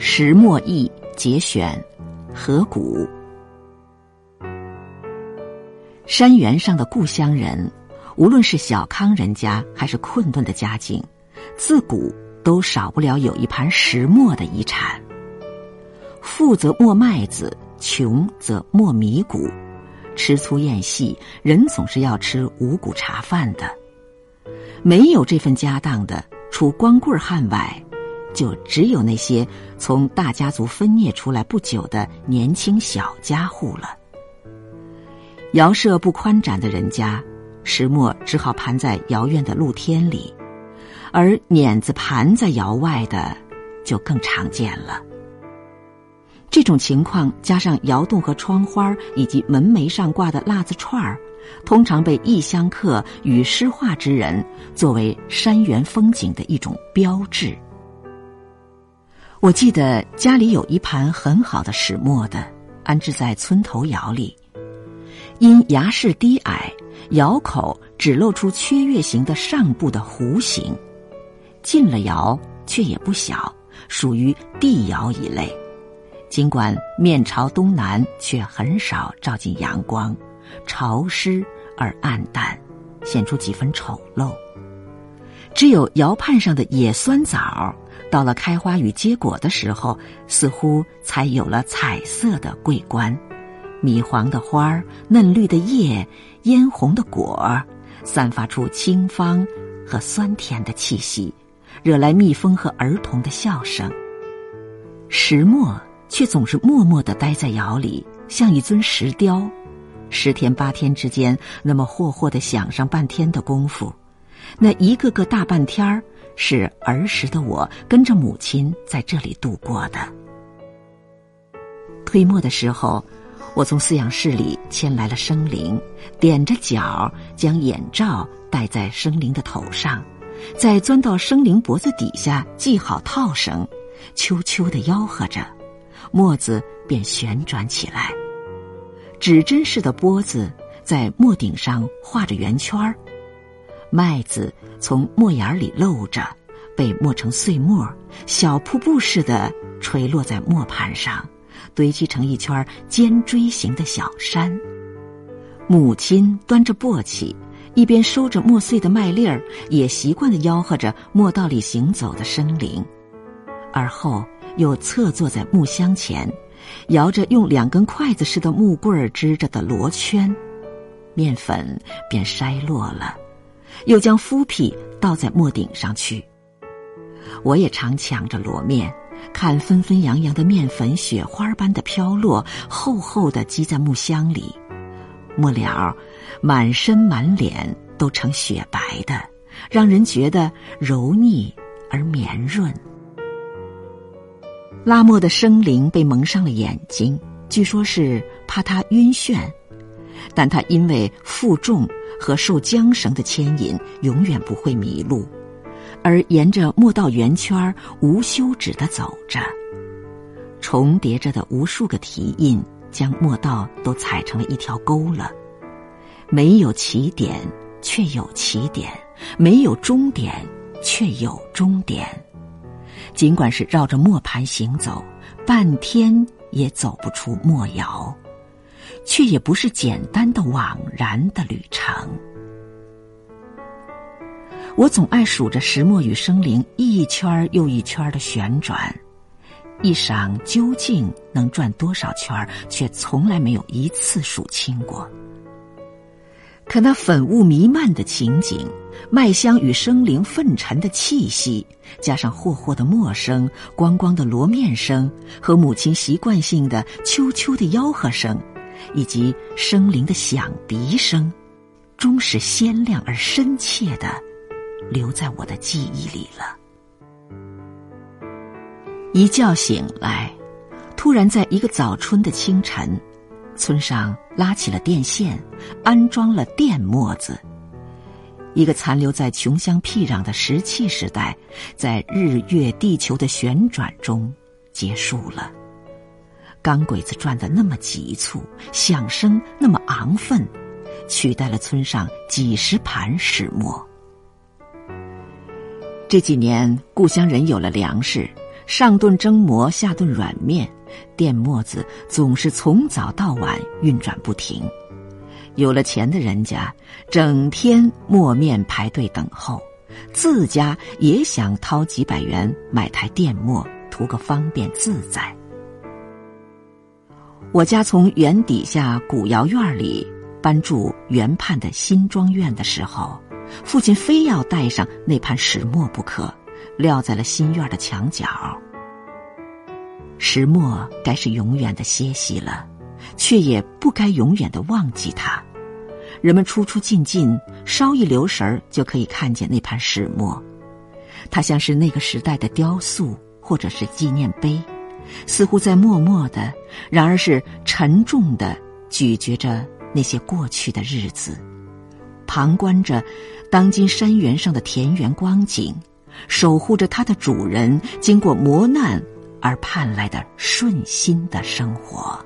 石墨译节选，河谷。山原上的故乡人，无论是小康人家还是困顿的家境，自古都少不了有一盘石磨的遗产。富则磨麦子，穷则磨米谷。吃粗咽细，人总是要吃五谷茶饭的。没有这份家当的，除光棍汉外，就只有那些从大家族分裂出来不久的年轻小家户了。窑舍不宽展的人家，石磨只好盘在窑院的露天里，而碾子盘在窑外的，就更常见了。这种情况加上窑洞和窗花以及门楣上挂的辣子串儿，通常被异乡客与诗画之人作为山原风景的一种标志。我记得家里有一盘很好的石磨的，安置在村头窑里。因崖势低矮，窑口只露出缺月形的上部的弧形，进了窑却也不小，属于地窑一类。尽管面朝东南，却很少照进阳光，潮湿而暗淡，显出几分丑陋。只有窑畔上的野酸枣，到了开花与结果的时候，似乎才有了彩色的桂冠。米黄的花儿，嫩绿的叶，嫣红的果儿，散发出清芳和酸甜的气息，惹来蜜蜂和儿童的笑声。石磨却总是默默地待在窑里，像一尊石雕。十天八天之间，那么霍霍地想上半天的功夫，那一个个大半天儿，是儿时的我跟着母亲在这里度过的。推磨的时候。我从饲养室里牵来了生灵，踮着脚将眼罩戴在生灵的头上，再钻到生灵脖子底下系好套绳，啾啾的吆喝着，磨子便旋转起来。指针似的钵子在磨顶上画着圆圈儿，麦子从磨眼里漏着，被磨成碎末，小瀑布似的垂落在磨盘上。堆积成一圈尖锥形的小山。母亲端着簸箕，一边收着磨碎的麦粒儿，也习惯的吆喝着磨道里行走的生灵，而后又侧坐在木箱前，摇着用两根筷子似的木棍支着的罗圈，面粉便筛落了，又将麸皮倒在磨顶上去。我也常抢着罗面。看纷纷扬扬的面粉，雪花般的飘落，厚厚的积在木箱里，末了，满身满脸都成雪白的，让人觉得柔腻而绵润。拉磨的生灵被蒙上了眼睛，据说是怕他晕眩，但他因为负重和受缰绳的牵引，永远不会迷路。而沿着磨道圆圈无休止的走着，重叠着的无数个蹄印将磨道都踩成了一条沟了。没有起点，却有起点；没有终点，却有终点。尽管是绕着磨盘行走，半天也走不出磨窑，却也不是简单的枉然的旅程。我总爱数着石墨与生灵一圈又一圈的旋转，一晌究竟能转多少圈，却从来没有一次数清过。可那粉雾弥漫的情景，麦香与生灵粪尘的气息，加上霍霍的陌生、光光的罗面声和母亲习惯性的啾啾的吆喝声，以及生灵的响笛声，终是鲜亮而深切的。留在我的记忆里了。一觉醒来，突然在一个早春的清晨，村上拉起了电线，安装了电磨子。一个残留在穷乡僻壤的石器时代，在日月地球的旋转中结束了。钢轨子转得那么急促，响声那么昂奋，取代了村上几十盘石磨。这几年，故乡人有了粮食，上顿蒸馍，下顿软面，电磨子总是从早到晚运转不停。有了钱的人家，整天磨面排队等候，自家也想掏几百元买台电磨，图个方便自在。我家从园底下古窑院里搬住原畔的新庄院的时候，父亲非要带上那盘石磨不可，撂在了新院的墙角。石磨该是永远的歇息了，却也不该永远的忘记它。人们出出进进，稍一留神儿，就可以看见那盘石磨。它像是那个时代的雕塑，或者是纪念碑，似乎在默默的，然而是沉重的咀嚼着那些过去的日子，旁观着当今山原上的田园光景，守护着它的主人经过磨难而盼来的顺心的生活。